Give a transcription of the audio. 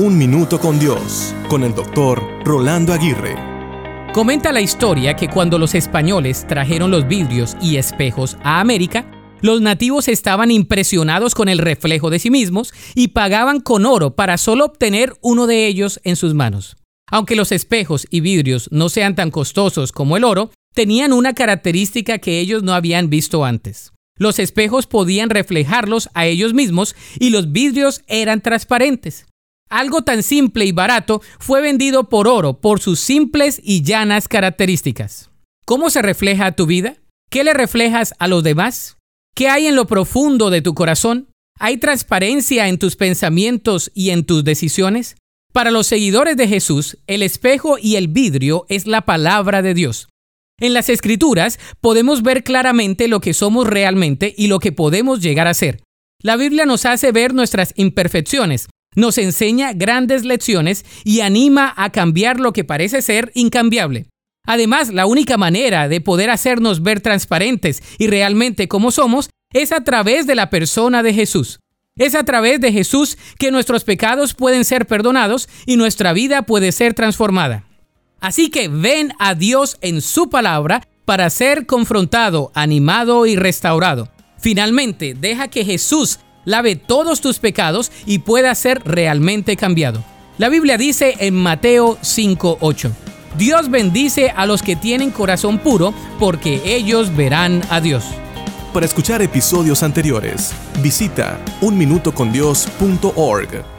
Un Minuto con Dios, con el doctor Rolando Aguirre. Comenta la historia que cuando los españoles trajeron los vidrios y espejos a América, los nativos estaban impresionados con el reflejo de sí mismos y pagaban con oro para solo obtener uno de ellos en sus manos. Aunque los espejos y vidrios no sean tan costosos como el oro, tenían una característica que ellos no habían visto antes. Los espejos podían reflejarlos a ellos mismos y los vidrios eran transparentes. Algo tan simple y barato fue vendido por oro por sus simples y llanas características. ¿Cómo se refleja tu vida? ¿Qué le reflejas a los demás? ¿Qué hay en lo profundo de tu corazón? ¿Hay transparencia en tus pensamientos y en tus decisiones? Para los seguidores de Jesús, el espejo y el vidrio es la palabra de Dios. En las escrituras podemos ver claramente lo que somos realmente y lo que podemos llegar a ser. La Biblia nos hace ver nuestras imperfecciones, nos enseña grandes lecciones y anima a cambiar lo que parece ser incambiable. Además, la única manera de poder hacernos ver transparentes y realmente como somos es a través de la persona de Jesús. Es a través de Jesús que nuestros pecados pueden ser perdonados y nuestra vida puede ser transformada. Así que ven a Dios en su palabra para ser confrontado, animado y restaurado. Finalmente, deja que Jesús lave todos tus pecados y pueda ser realmente cambiado. La Biblia dice en Mateo 5:8. Dios bendice a los que tienen corazón puro, porque ellos verán a Dios. Para escuchar episodios anteriores, visita unminutocondios.org.